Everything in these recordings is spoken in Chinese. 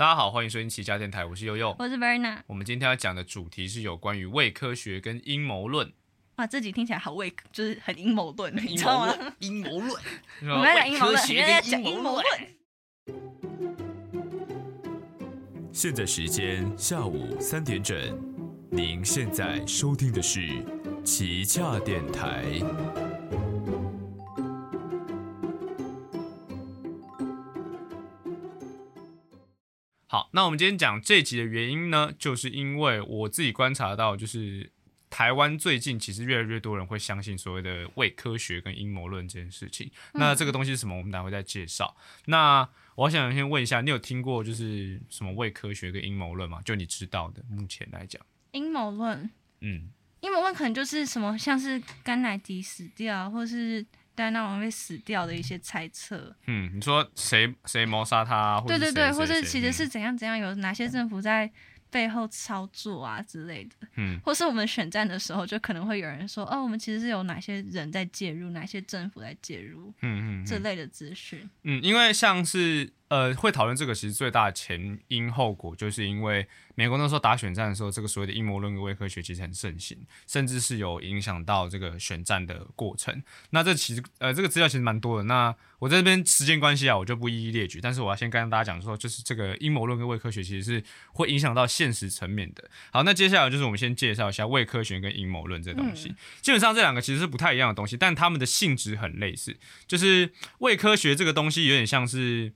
大家好，欢迎收听奇家电台，我是悠悠。我是 Verna。我们今天要讲的主题是有关于伪科学跟阴谋论。哇，这集听起来好伪，就是很阴谋论，你知道吗？阴谋论，我们要讲阴谋论，伪科学原来要讲跟阴谋论。现在时间下午三点整，您现在收听的是旗下电台。好，那我们今天讲这集的原因呢，就是因为我自己观察到，就是台湾最近其实越来越多人会相信所谓的伪科学跟阴谋论这件事情。那这个东西是什么？我们待会再介绍。那我想先问一下，你有听过就是什么伪科学跟阴谋论吗？就你知道的，目前来讲，阴谋论，嗯，阴谋论可能就是什么，像是甘乃迪死掉，或是戴安娜王妃死掉的一些猜测。嗯，你说谁谁谋杀他？对对对，或是其实嗯是怎样怎样，有哪些政府在背后操作啊之类的。嗯或是我们选战的时候，就可能会有人说，哦，我们其实是有哪些人在介入，哪些政府在介入嗯嗯嗯这类的资讯。嗯，因为像是呃会讨论这个，其实最大的前因后果，就是因为美国那时候打选战的时候，这个所谓的阴谋论跟伪科学其实很盛行，甚至是有影响到这个选战的过程。那这其实呃这个资料其实蛮多的。那我在这边时间关系啊，我就不一一列举，但是我要先跟大家讲说，就是这个阴谋论跟伪科学其实是会影响到现实层面的。好，那接下来就是我们先介绍一下伪科学跟阴谋论这东西。基本上这两个其实是不太一样的东西，但它们的性质很类似。就是伪科学这个东西有点像是，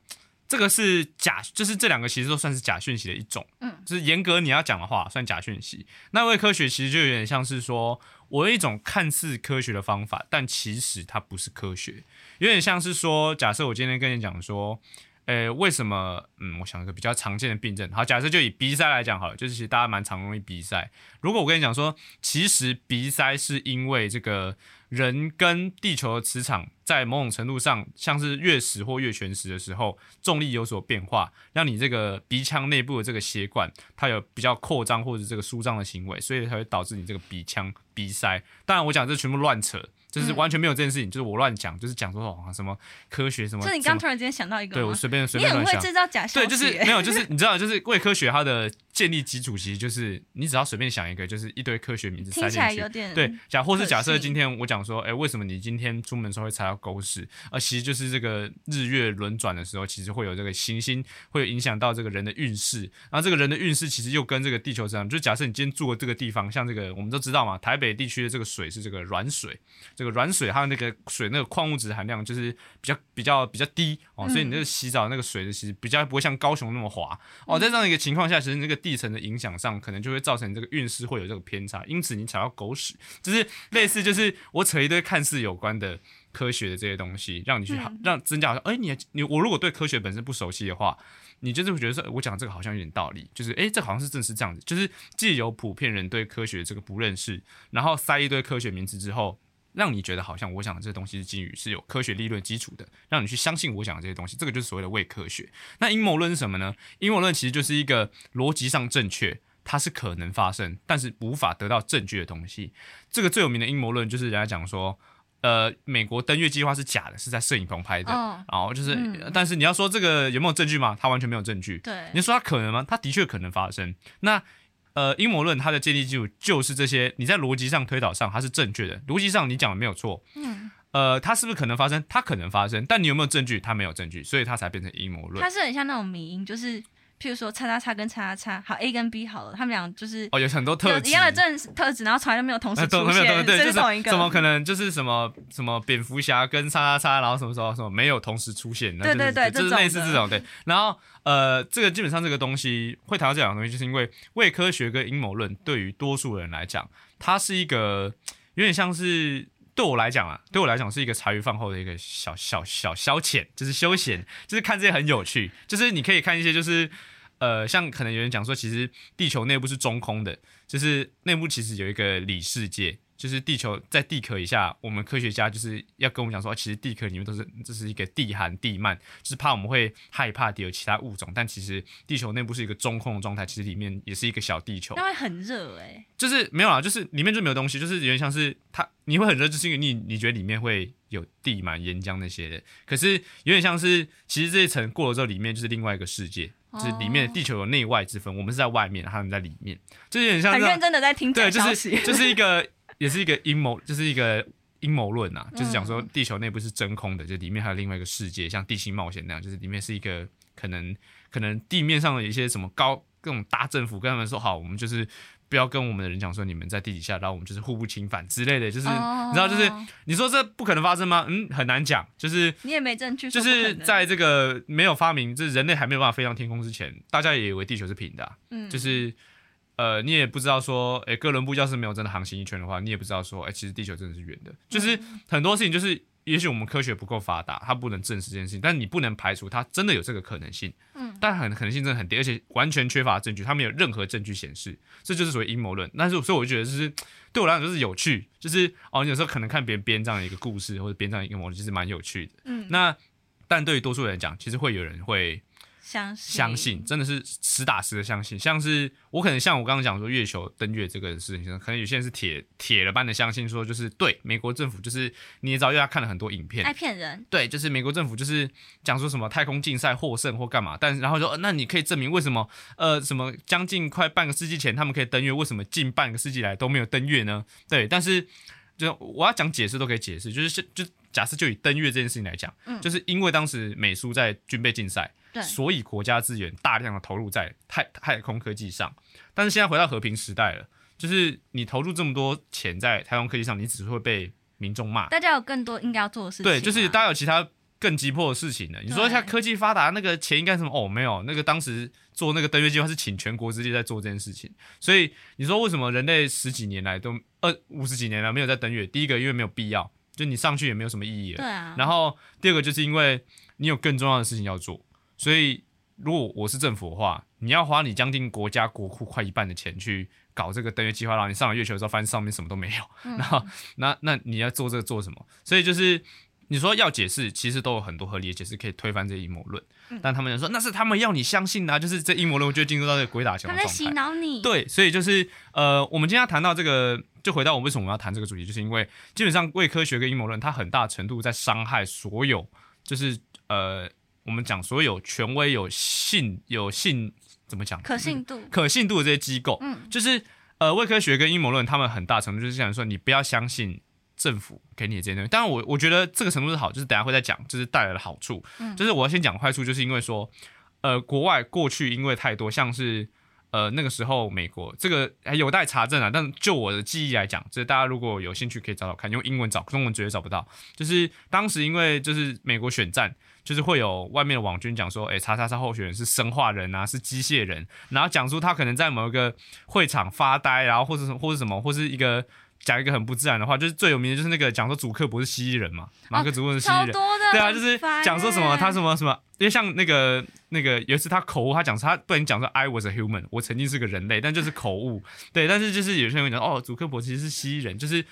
这个是假，就是这两个其实都算是假讯息的一种。嗯，就是严格你要讲的话，算假讯息。那伪科学其实就有点像是说，我有一种看似科学的方法，但其实它不是科学，有点像是说，假设我今天跟你讲说。呃，为什么？嗯，我想一个比较常见的病症。好，假设就以鼻塞来讲好了，就是其实大家蛮常容易鼻塞。如果我跟你讲说，其实鼻塞是因为这个人跟地球的磁场在某种程度上，像是月食或月全食的时候，重力有所变化，让你这个鼻腔内部的这个血管它有比较扩张或者这个舒张的行为，所以才会导致你这个鼻腔鼻塞。当然，我讲这全部乱扯。就是完全没有这件事情，就是我乱讲，就是讲说哦什么科学什么。这你刚突然之间想到一个？对我随便随你很会便乱想。制造假消对，就是没有，就是 你知道，就是为科学它的建立基础其实就是你只要随便想一个，就是一堆科学名字塞听起进去。来有点对，假或是假设今天我讲说，哎、为什么你今天出门的时候会踩到狗屎？啊，其实就是这个日月轮转的时候，其实会有这个行星会有影响到这个人的运势，然后这个人的运势其实又跟这个地球这样，就假设你今天住的这个地方，像这个我们都知道嘛，台北地区的这个水是这个软水，这个软水它的那个水那个矿物质含量就是比较比较比较低哦，所以你那个洗澡那个水的其实比较不会像高雄那么滑哦，在这样一个情况下，其实那个地层的影响上，可能就会造成你这个运势会有这个偏差，因此你踩到狗屎，就是类似就是我扯一堆看似有关的。科学的这些东西，让你去好、让增加好像，哎、你你我如果对科学本身不熟悉的话，你就是会觉得说，我讲这个好像有点道理，就是哎、诶这好像是正是这样子，就是既有普遍人对科学这个不认识，然后塞一堆科学名词之后，让你觉得好像我讲的这东西是基于是有科学理论基础的，让你去相信我讲的这些东西，这个就是所谓的伪科学。那阴谋论是什么呢？阴谋论其实就是一个逻辑上正确。它是可能发生，但是无法得到证据的东西。这个最有名的阴谋论就是人家讲说，呃，美国登月计划是假的，是在摄影棚拍的。哦然后就是，嗯但是你要说这个有没有证据吗？它完全没有证据。对你说它可能吗？它的确可能发生。那呃，阴谋论它的建立基础就是这些，你在逻辑上推导上它是正确的，逻辑上你讲的没有错。嗯，呃，它是不是可能发生？它可能发生，但你有没有证据？它没有证据，所以它才变成阴谋论它。是很像那种迷因，就是譬如说叉叉叉跟叉叉叉，好 A 跟 B 好了，他们俩就是哦，有很多特质有一样的正特质，然后从来都没有同时啊，出现，对，这就是同一个。怎么可能就是什么什么蝙蝠侠跟叉叉叉，然后什么时候什么没有同时出现，对对对就是类似这种对。然后呃，这个基本上这个东西会谈到这两个东西，就是因为伪科学跟阴谋论对于多数人来讲，它是一个有点像是。对我来讲啊，对我来讲是一个茶余饭后的一个小小小消遣，就是休闲，就是看这些很有趣，就是你可以看一些就是呃，像可能有人讲说，其实地球内部是中空的，就是内部其实有一个里世界，就是地球在地壳以下，我们科学家就是要跟我们讲说，哦其实地壳里面都是这是一个地寒地幔，就是怕我们会害怕有其他物种，但其实地球内部是一个中空的状态，其实里面也是一个小地球，那会很热哎、就是没有啦，就是里面就没有东西，就是有点像是它你会很热，就是因为你你觉得里面会有地满岩浆那些的，可是有点像是其实这一层过了之后，里面就是另外一个世界，就是里面地球有内外之分，我们是在外面，他们在里面，就有点像很认真的在听对，就。是就是一个，也是一个阴谋，就是一个阴谋论啊，就是讲说地球内部是真空的，就里面还有另外一个世界，像地心冒险那样，就是里面是一个可能可能地面上的一些什么高各种大政府跟他们说好，我们就是。不要跟我们的人讲说你们在地底下，然后我们就是互不侵犯之类的，就是、哦你知道，就是你说这不可能发生吗？嗯，很难讲。就是你也没证据就是在这个没有发明，就是人类还没有办法飞上天空之前，大家也以为地球是平的啊、嗯就是呃，你也不知道说，诶，哥伦布要是没有真的航行一圈的话，你也不知道说，诶，其实地球真的是圆的。就是很多事情，就是也许我们科学不够发达，它不能证实这件事情，但你不能排除它真的有这个可能性。嗯，但很可能性真的很低，而且完全缺乏证据，它没有任何证据显示，这就是所谓阴谋论。但是，所以我就觉得，就是对我来讲就是有趣，就是哦，你有时候可能看别人编这样的一个故事，或者编这样一个模式，其实蛮有趣的。嗯，那但对于多数人来讲，其实会有人会相信相信，真的是实打实的相信。像是我可能像我刚刚讲说月球登月这个事情，可能有些人是铁铁了般的相信说，就是对美国政府就是你也知道，因为他看了很多影片爱，骗人，对，就是美国政府就是讲说什么太空竞赛获胜或干嘛，但然后说、呃那你可以证明为什么呃什么将近快半个世纪前他们可以登月，为什么近半个世纪来都没有登月呢？对，但是就我要讲解释都可以解释，就是是就假设就以登月这件事情来讲，嗯就是因为当时美苏在军备竞赛，对所以国家资源大量的投入在太太空科技上，但是现在回到和平时代了，就是你投入这么多钱在太空科技上，你只会被民众骂。大家有更多应该要做的事情啊。对，就是大家有其他更急迫的事情了。你说对像科技发达，那个钱应该什么？哦，没有，那个当时做那个登月计划是请全国之力在做这件事情。所以你说为什么人类十几年来都二五十几年来没有在登月？第一个因为没有必要，就你上去也没有什么意义了。对啊，然后第二个就是因为你有更重要的事情要做，所以如果我是政府的话，你要花你将近国家国库快一半的钱去搞这个登月计划，然后你上了月球的时候发现上面什么都没有，嗯 然后那那你要做这个做什么？所以就是你说要解释，其实都有很多合理的解释可以推翻这阴谋论，嗯但他们就说那是他们要你相信的、啊，就是这阴谋论就进入到这个鬼打墙他们在洗的状态。脑你。，对，所以就是呃，我们今天要谈到这个，就回到我们为什么要谈这个主题，就是因为基本上伪科学跟阴谋论，它很大程度在伤害所有，就是呃，我们讲所有权威、有信、有信怎么讲可信度，可信度的这些机构，嗯，就是呃，伪科学跟阴谋论，他们很大程度就是想说，你不要相信政府给你的这些东西。当然我，我觉得这个程度是好，就是等下会再讲，就是带来的好处。嗯就是我要先讲坏处，就是因为说，呃，国外过去因为太多，像是呃那个时候美国这个还有待查证啊，但就我的记忆来讲，就是大家如果有兴趣可以找找看，用英文找，中文绝对找不到。就是当时因为就是美国选战。就是会有外面的网军讲说，诶，叉叉叉候选人是生化人啊，是机械人，然后讲出他可能在某一个会场发呆，然后或者是或者什么，或是一个讲一个很不自然的话，就是最有名的就是那个讲说祖克伯是蜥蜴人嘛，马克祖克伯是蜥蜴人，对啊，就是讲说什么欸。他什么什么，因为像那个那个有一次他口误，他讲说他不能讲说 I was a human，我曾经是个人类，但就是口误，对，但是就是有些人会讲哦，祖克伯其实是蜥蜴人，就是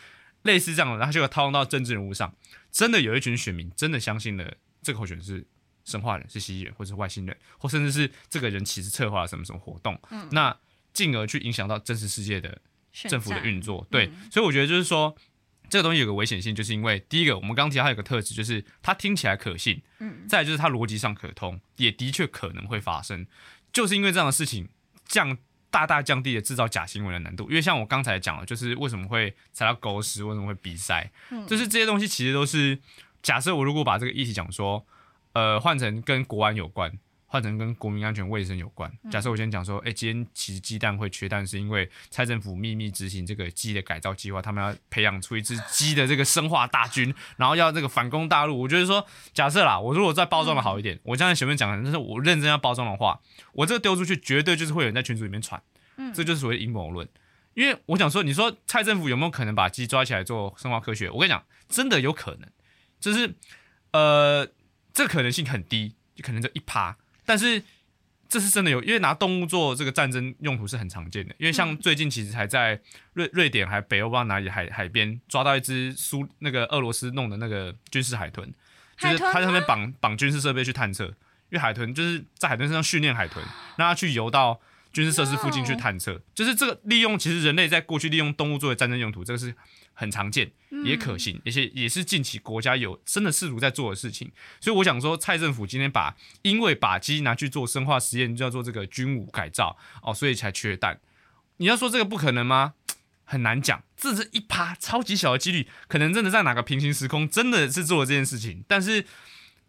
类似这样的，然后就套用到政治人物上，真的有一群选民真的相信了这个候选人是生化人，是蜥蜴人，或者是外星人，或甚至是这个人其实策划了什么什么活动，嗯。那进而去影响到真实世界的选政府的运作。对，嗯所以我觉得就是说，这个东西有个危险性，就是因为第一个，我们刚刚提到它有个特质，就是它听起来可信，嗯，再来就是它逻辑上可通，也的确可能会发生，就是因为这样的事情降。大大降低了制造假新闻的难度，因为像我刚才讲了，就是为什么会踩到狗屎，为什么会鼻塞，嗯就是这些东西其实都是假设我如果把这个议题讲说，呃，换成跟国安有关，换成跟国民安全卫生有关。假设我先讲说，哎、今天其实鸡蛋会缺蛋，是因为蔡政府秘密执行这个鸡的改造计划，他们要培养出一支鸡的这个生化大军，然后要这个反攻大陆。我觉得说，假设啦，我如果再包装的好一点，我刚才前面讲的，但是我认真要包装的话，我这个丢出去，绝对就是会有人在群组里面传，嗯这就是所谓的阴谋论。因为我想说，你说蔡政府有没有可能把鸡抓起来做生化科学？我跟你讲，真的有可能，就是呃，这可能性很低，就可能就一趴。但是这是真的有，因为拿动物做这个战争用途是很常见的。因为像最近其实还在瑞瑞典还北欧不知道哪里海海边抓到一只苏那个俄罗斯弄的那个军事海豚，就是他在上面绑绑军事设备去探测，因为海豚就是在海豚身上训练海豚，让它去游到军事设施附近去探测，就是这个利用其实人类在过去利用动物作为战争用途，这个是很常见。也可行，而且也是近期国家有真的试图在做的事情。所以我想说，蔡政府今天把因为把鸡拿去做生化实验，就要做这个军武改造哦，所以才缺蛋。你要说这个不可能吗？很难讲，这是一趴超级小的几率，可能真的在哪个平行时空真的是做了这件事情，但是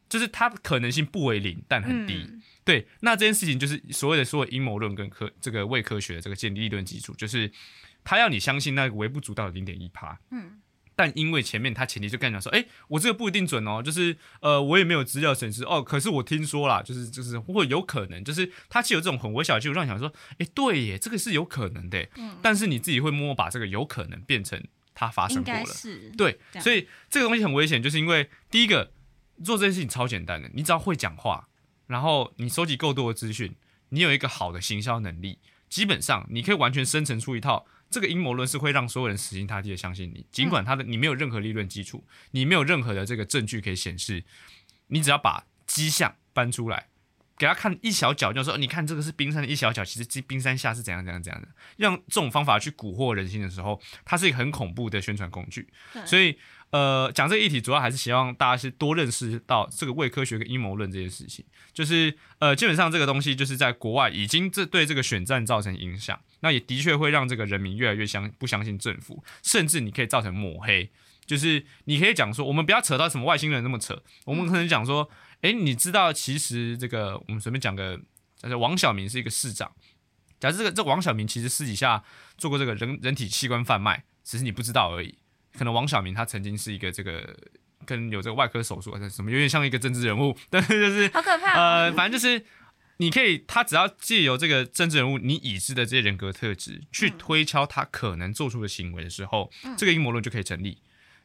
就是它可能性不为零，但很低。嗯对，那这件事情就是所谓的所有阴谋论跟科这个伪科学的这个建立理论基础，就是他要你相信那个微不足道的零点一趴。嗯，但因为前面他前提就跟你讲说，哎、我这个不一定准哦，就是呃，我也没有资料显示哦，可是我听说啦，就是就是或有可能，就是他其实有这种很微小的技术，让你想说，哎、对耶，这个是有可能的，嗯。但是你自己会默默把这个有可能变成它发生过了，是对所以这个东西很危险，就是因为第一个做这件事情超简单的，你只要会讲话，然后你收集够多的资讯，你有一个好的行销能力，基本上你可以完全生成出一套这个阴谋论是会让所有人死心塌地的相信你，尽管他的你没有任何理论基础，你没有任何的这个证据可以显示，你只要把迹象搬出来。给他看一小角，就说你看这个是冰山的一小角，其实这冰山下是怎样怎样怎样的。用这种方法去蛊惑人心的时候，它是一个很恐怖的宣传工具。所以，呃，讲这个议题主要还是希望大家是多认识到这个伪科学跟阴谋论这件事情。就是，呃，基本上这个东西就是在国外已经这对这个选战造成影响，那也的确会让这个人民越来越相不相信政府，甚至你可以造成抹黑。就是你可以讲说，我们不要扯到什么外星人那么扯，我们可能讲说，诶，你知道其实这个我们随便讲个，就是王小明是一个市长。假设这个这王小明其实私底下做过这个人人体器官贩卖，只是你不知道而已。可能王小明他曾经是一个这个跟有这个外科手术还是什么，有点像一个政治人物，但是就是好可怕哦。呃，反正就是你可以，他只要借由这个政治人物你已知的这些人格特质，去推敲他可能做出的行为的时候，这个阴谋论就可以成立。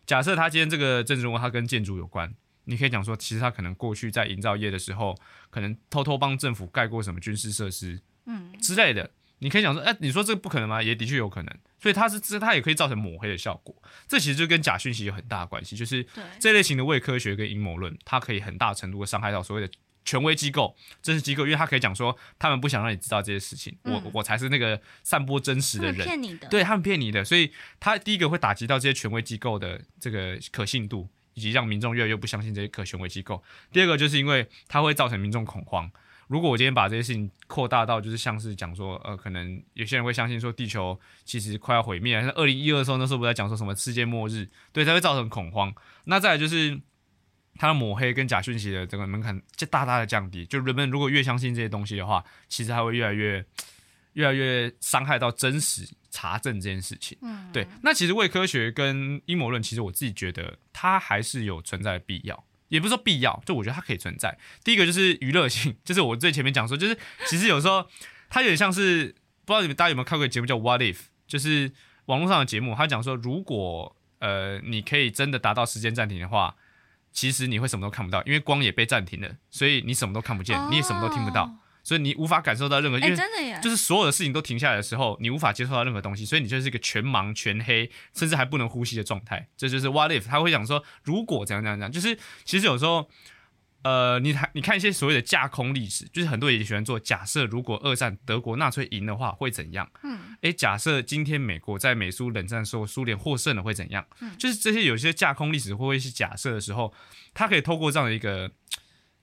假设他今天这个政治人物他跟建筑有关，你可以讲说，其实他可能过去在营造业的时候，可能偷偷帮政府盖过什么军事设施，嗯，之类的。你可以讲说，哎、你说这个不可能吗？也的确有可能，所以它是这它也可以造成抹黑的效果。这其实就跟假讯息有很大的关系，就是，这类型的伪科学跟阴谋论，它可以很大程度的伤害到所谓的权威机构、真实机构，因为它可以讲说，他们不想让你知道这些事情，我嗯我才是那个散播真实的人，骗你的。对他们骗你的，所以他第一个会打击到这些权威机构的这个可信度，以及让民众越来越不相信这些可权威机构。第二个就是因为它会造成民众恐慌。如果我今天把这些事情扩大到，就是像是讲说，呃，可能有些人会相信说地球其实快要毁灭，像二零一二的时候，那时候不在讲说什么世界末日，对，它会造成恐慌。那再来就是它的抹黑跟假讯息的这个门槛就大大的降低，就人们如果越相信这些东西的话，其实它会越来越 越来越伤害到真实查证这件事情。嗯，对，那其实伪科学跟阴谋论，其实我自己觉得它还是有存在的必要，也不是说必要，就我觉得它可以存在。第一个就是娱乐性，就是我最前面讲说，就是其实有时候它有点像是不知道你们大家有没有看过一个节目叫《What If》，就是网络上的节目，他讲说如果呃你可以真的达到时间暂停的话。其实你会什么都看不到，因为光也被暂停了，所以你什么都看不见，你也什么都听不到，所以你无法感受到任何。因哎，为真的呀，就是所有的事情都停下来的时候，你无法接受到任何东西，所以你就是一个全盲、全黑，甚至还不能呼吸的状态。这就是 what if，他会讲说，如果怎样怎样怎样，就是其实有时候，呃，你看你看一些所谓的架空历史，就是很多人也喜欢做假设，如果二战德国纳粹赢的话会怎样？嗯，诶，假设今天美国在美苏冷战的时候，苏联获胜了会怎样？嗯就是这些有些架空历史或一些假设的时候，他可以透过这样的一个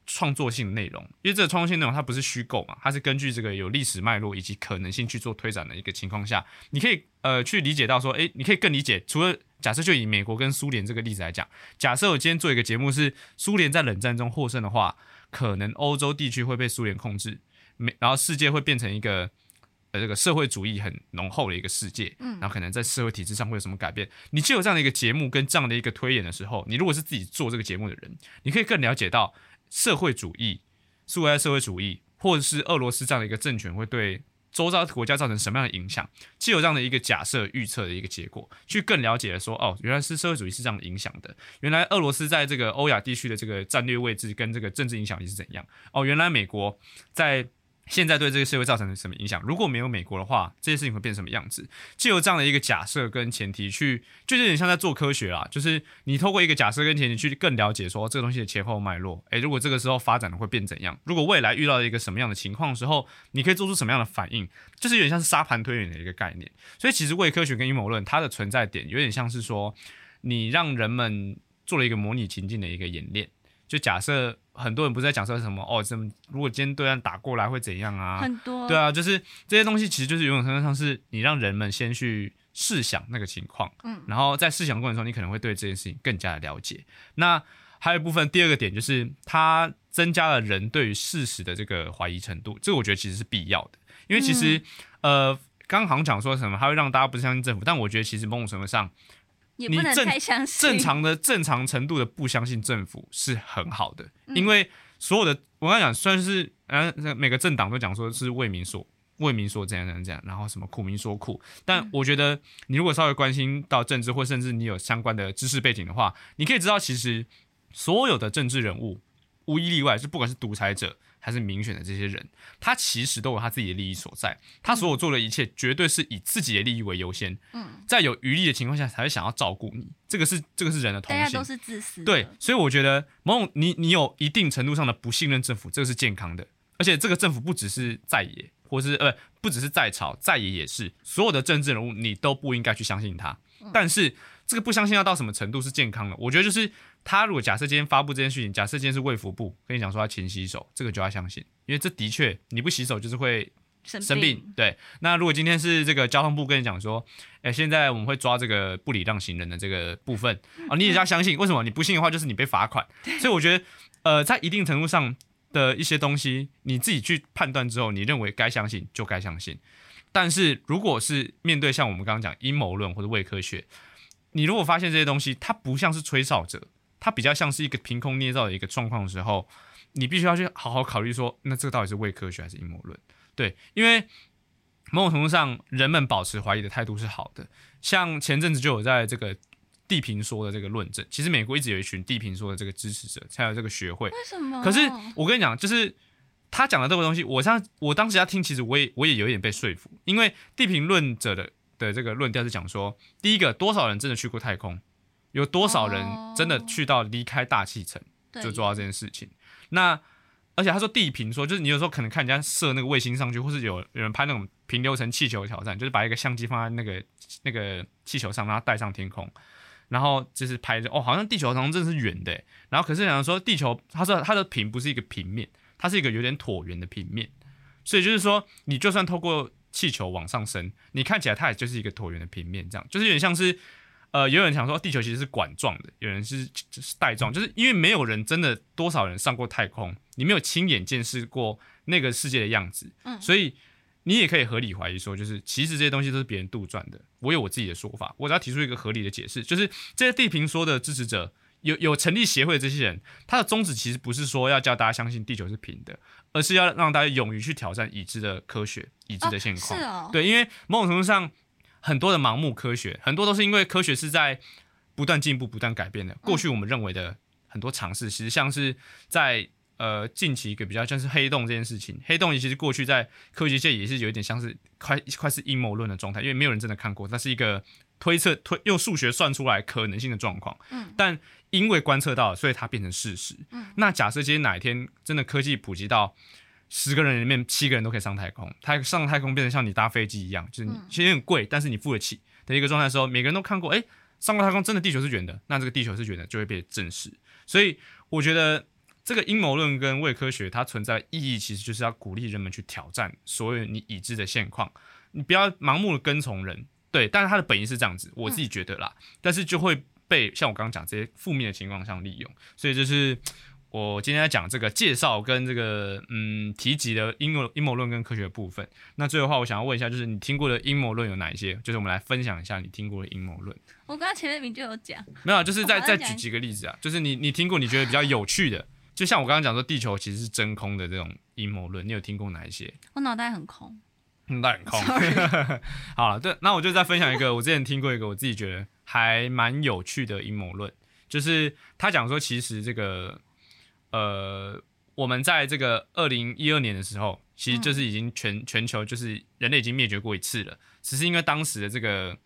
创作性内容，因为这个创作性内容它不是虚构嘛，它是根据这个有历史脉络以及可能性去做推展的一个情况下，你可以呃去理解到说，诶，你可以更理解，除了假设就以美国跟苏联这个例子来讲，假设我今天做一个节目是苏联在冷战中获胜的话，可能欧洲地区会被苏联控制，美然后世界会变成一个。呃，这个社会主义很浓厚的一个世界，嗯然后可能在社会体制上会有什么改变？你就有这样的一个节目跟这样的一个推演的时候，你如果是自己做这个节目的人，你可以更了解到社会主义、苏维埃社会主义，或者是俄罗斯这样的一个政权会对周遭国家造成什么样的影响，既有这样的一个假设预测的一个结果，去更了解说，哦，原来是社会主义是这样影响的，原来俄罗斯在这个欧亚地区的这个战略位置跟这个政治影响力是怎样，哦，原来美国在现在对这个社会造成了什么影响？如果没有美国的话，这些事情会变成什么样子？就由这样的一个假设跟前提去，就有点像在做科学啦，就是你透过一个假设跟前提去更了解说这个东西的前后脉络。诶，如果这个时候发展的会变怎样？如果未来遇到一个什么样的情况的时候，你可以做出什么样的反应？就是有点像是沙盘推演的一个概念。所以其实伪科学跟阴谋论它的存在点有点像是说，你让人们做了一个模拟情境的一个演练。就假设很多人不是在讲说什么哦，怎么如果今天对岸打过来会怎样啊？很多对啊，就是这些东西其实就是有种程度上是你让人们先去试想那个情况，嗯，然后在试想过程中，你可能会对这件事情更加的了解。那还有一部分，第二个点就是它增加了人对于事实的这个怀疑程度，这个我觉得其实是必要的，因为其实、呃，刚刚好像讲说什么，它会让大家不相信政府，但我觉得其实某种程度上。也不能你正太相信。正常的正常程度的不相信政府是很好的，嗯。因为所有的我刚才讲，虽然是呃每个政党都讲说是为民所为民所怎样怎样怎样，然后什么苦民所苦，嗯。但我觉得你如果稍微关心到政治，或甚至你有相关的知识背景的话，你可以知道，其实所有的政治人物无一例外，是不管是独裁者还是民选的这些人，他其实都有他自己的利益所在，他所有做的一切绝对是以自己的利益为优先，嗯，在有余力的情况下才会想要照顾你，这个是这个是人的通性大家都。是自私。对，所以我觉得某种你你有一定程度上的不信任政府，这个是健康的，而且这个政府不只是在野，或是呃不只是在朝，在野也是，所有的政治人物你都不应该去相信他。但是这个不相信要到什么程度是健康的？我觉得就是他如果假设今天发布这件事情，假设今天是卫福部跟你讲说他勤洗手，这个就要相信，因为这的确你不洗手就是会生生病。对，那如果今天是这个交通部跟你讲说，哎、现在我们会抓这个不礼让行人的这个部分啊，你也要相信。为什么？你不信的话，就是你被罚款。所以我觉得，呃，在一定程度上的一些东西，你自己去判断之后，你认为该相信就该相信。但是如果是面对像我们刚刚讲阴谋论或者伪科学，你如果发现这些东西它不像是吹哨者，它比较像是一个凭空捏造的一个状况的时候，你必须要去好好考虑说，那这个到底是伪科学还是阴谋论？对，因为某种程度上，人们保持怀疑的态度是好的。像前阵子就有在这个地平说的这个论证，其实美国一直有一群地平说的这个支持者，才有这个学会。为什么？可是我跟你讲，就是他讲的这个东西，我像我当时要听，其实我也我也有一点被说服，因为地平论者的的这个论调是讲说，第一个多少人真的去过太空，有多少人真的去到离开大气层。对就做到这件事情。那而且他说地平说，就是你有时候可能看人家射那个卫星上去，或是有有人拍那种平流层气球的挑战，就是把一个相机放在那个那个气球上，让它带上天空，然后就是拍着哦，好像地球好像真的是圆的欸，然后可是想说地球，他说它的平不是一个平面，它是一个有点椭圆的平面，所以就是说你就算透过气球往上升，你看起来它也就是一个椭圆的平面，这样就是有点像是。呃，有人想说地球其实是管状的，有人是就是带状，就是因为没有人真的多少人上过太空，你没有亲眼见识过那个世界的样子，嗯所以你也可以合理怀疑说，就是其实这些东西都是别人杜撰的。我有我自己的说法，我只要提出一个合理的解释，就是这些地平说的支持者有有成立协会的这些人，他的宗旨其实不是说要叫大家相信地球是平的，而是要让大家勇于去挑战已知的科学、已知的现况。是哦，对，因为某种程度上，很多的盲目科学，很多都是因为科学是在不断进步、不断改变的。过去我们认为的很多尝试，其实像是在呃近期一个比较像是黑洞这件事情，黑洞其实过去在科学界也是有一点像是快快是阴谋论的状态，因为没有人真的看过，它是一个推测推用数学算出来可能性的状况。嗯，但因为观测到了，所以它变成事实。嗯，那假设今天哪一天真的科技普及到十个人里面七个人都可以上太空，他上太空变成像你搭飞机一样，就是其实很贵，但是你付得起的一个状态的时候，每个人都看过，哎、上过太空真的地球是圆的，那这个地球是圆的就会被证实。所以我觉得这个阴谋论跟伪科学它存在的意义，其实就是要鼓励人们去挑战所有你已知的现况，你不要盲目的跟从人。对，但是它的本意是这样子，我自己觉得啦，但是就会被像我刚刚讲这些负面的情况上利用，所以就是我今天在讲这个介绍跟这个嗯提及的阴谋阴谋论跟科学的部分。那最后的话，我想要问一下，就是你听过的阴谋论有哪一些？就是我们来分享一下你听过的阴谋论。我刚刚前面明就有讲，没有啊，就是再再举几个例子啊，就是你你听过你觉得比较有趣的，就像我刚刚讲说地球其实是真空的这种阴谋论，你有听过哪一些？我脑袋很空。脑袋很空。好了，对，那我就再分享一个，我之前听过一个我自己觉得还蛮有趣的阴谋论，就是他讲说，其实这个呃，我们在这个二零一二年的时候，其实就是已经全全球就是人类已经灭绝过一次了，只是因为当时的这个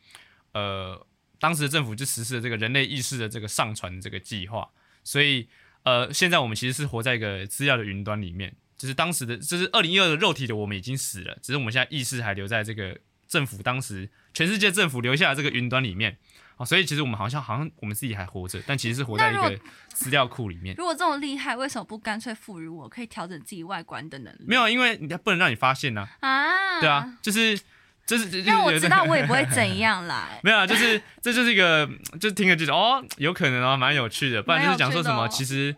呃，当时的政府就实施了这个人类意识的这个上传这个计划，所以呃，现在我们其实是活在一个资料的云端里面，就是当时的，就是二零一二的肉体的我们已经死了，只是我们现在意识还留在这个政府当时全世界政府留下的这个云端里面。哦，所以其实我们好像好像我们自己还活着，但其实是活在一那个资料库里面。如果这么厉害，为什么不干脆赋予我可以调整自己外观的能力？没有，因为你不能让你发现呐、啊，对啊，，就是就是就是让我知道我也不会怎样啦。没有啊，就是这就是一个，就听了就觉得哦，有可能啊，蛮有趣的。不然就是讲说什么，其实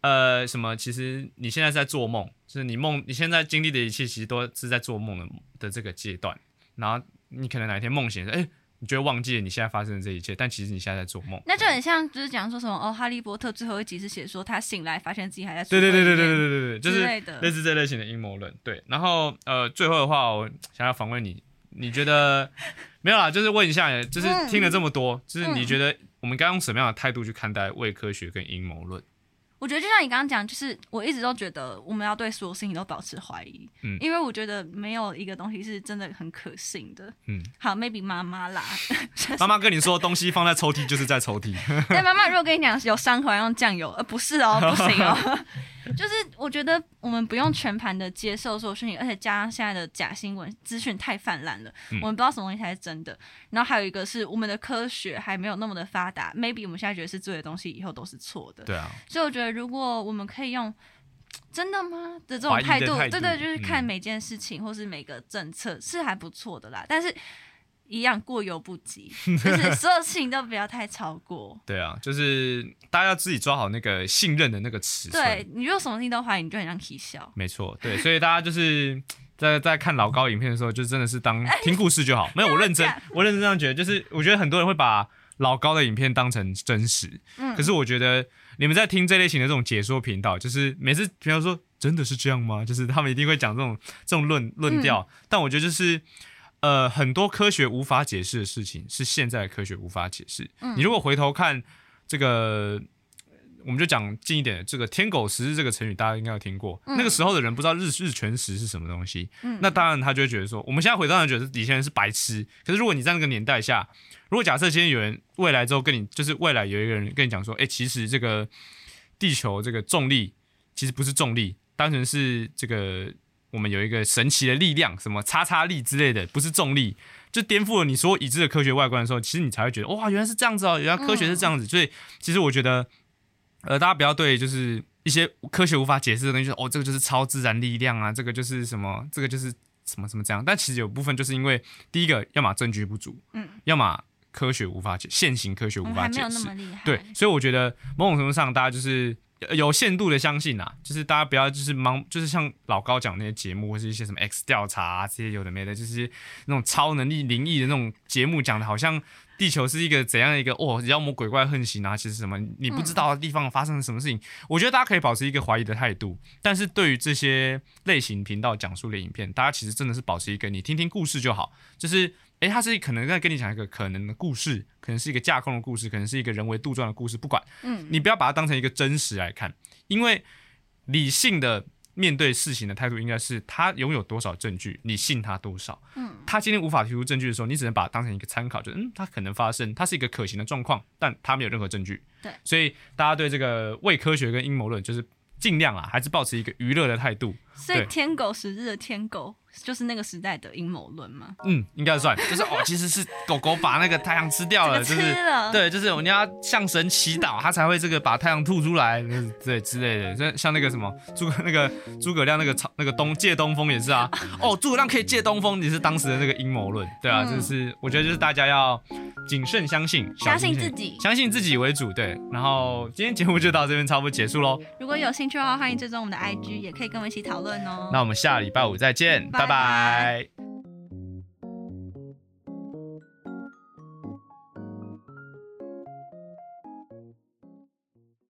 呃什么，其实你现在是在做梦，就是你梦你现在经历的一切，其实都是在做梦的的这个阶段。然后你可能哪一天梦醒，哎，你就会忘记了你现在发生的这一切，但其实你现在在做梦。那就很像，就是讲说什么哦，哈利波特最后一集是写说他醒来发现自己还在对对对对对对对对对对，就是之类似这类型的阴谋论。对，然后呃，最后的话，我想要访问你，你觉得没有啦？就是问一下，就是嗯听了这么多，就是你嗯觉得我们该用什么样的态度去看待伪科学跟阴谋论？我觉得就像你刚刚讲，就是我一直都觉得我们要对所有事情都保持怀疑，嗯因为我觉得没有一个东西是真的很可信的。嗯，好，maybe 妈妈啦，妈妈跟你说东西放在抽屉就是在抽屉，但妈妈如果跟你讲有伤口要用酱油，呃，不是哦，不行哦。就是我觉得我们不用全盘的接受所有事情，而且加上现在的假新闻资讯太泛滥了，嗯我们不知道什么东西才是真的。然后还有一个是我们的科学还没有那么的发达，maybe 我们现在觉得是对的东西，以后都是错的。对啊，所以我觉得，如果我们可以用 真的吗的这种态度，对对，就是看嗯每件事情或是每个政策是还不错的啦。但是一样过犹不及，就是所有事情都不要太超过。对啊，就是大家要自己抓好那个信任的那个尺寸。对你如果什么事情都怀疑，你就很像 K 笑。没错，对，所以大家就是在在看老高影片的时候，就真的是当听故事就好。没有，我认真，我认真这样觉得，就是我觉得很多人会把老高的影片当成真实，嗯可是我觉得你们在听这类型的这种解说频道，就是每次比方说真的是这样吗？就是他们一定会讲这种这种论论调，但我觉得就是。呃，很多科学无法解释的事情，是现在的科学无法解释。嗯你如果回头看这个，我们就讲近一点的，这个“天狗食日”这个成语，大家应该有听过。嗯那个时候的人不知道日日全食是什么东西，嗯那当然他就会觉得说，我们现在回到人觉得以前人是白痴。可是如果你在那个年代下，如果假设今天有人未来之后跟你，就是未来有一个人跟你讲说，哎、其实这个地球这个重力其实不是重力，当成是这个我们有一个神奇的力量，什么叉叉力之类的，不是重力，就颠覆了你所有已知的科学外观的时候，其实你才会觉得哇，原来是这样子哦，原来科学是这样子。所以其实我觉得，呃，大家不要对就是一些科学无法解释的东西，就是哦，这个就是超自然力量啊，这个就是什么，这个就是什么什么这样。但其实有部分就是因为第一个，要么证据不足，嗯，要么科学无法解，现行科学无法解释。对，所以我觉得某种程度上，大家就是有有限度的相信啊，就是大家不要就是盲，就是像老高讲那些节目，或是一些什么 X 调查啊这些有的没的，就是那种超能力、灵异的那种节目，讲的好像地球是一个怎样的一个哦妖魔鬼怪横行啊，其实什么你不知道的地方发生了什么事情。我觉得大家可以保持一个怀疑的态度，但是对于这些类型频道讲述的影片，大家其实真的是保持一个你听听故事就好，就是。诶，他是可能在跟你讲一个可能的故事，可能是一个架空的故事，可能是一个人为杜撰的故事，不管，嗯，你不要把它当成一个真实来看，因为理性的面对事情的态度应该是他拥有多少证据，你信他多少。嗯，他今天无法提出证据的时候，你只能把它当成一个参考，就是嗯，它可能发生，它是一个可行的状况，但他没有任何证据。对，所以大家对这个伪科学跟阴谋论，就是尽量啊，还是保持一个娱乐的态度。所以天狗食日的天狗就是那个时代的阴谋论吗？嗯，应该算，就是哦，其实是狗狗把那个太阳吃掉了，这个就是吃了，对，就是我们要向神祈祷，它才会这个把太阳吐出来，就是对之类的。像像那个什么诸葛那个诸葛亮那个草那个东借东风也是啊。哦，诸葛亮可以借东风，也是当时的那个阴谋论，对啊，嗯就是我觉得就是大家要谨慎相信，相信自己。相信自己为主。对，然后今天节目就到这边差不多结束喽。如果有兴趣的话，欢迎追踪我们的 IG，也可以跟我们一起讨论哦。那我们下礼拜五再见，拜拜拜。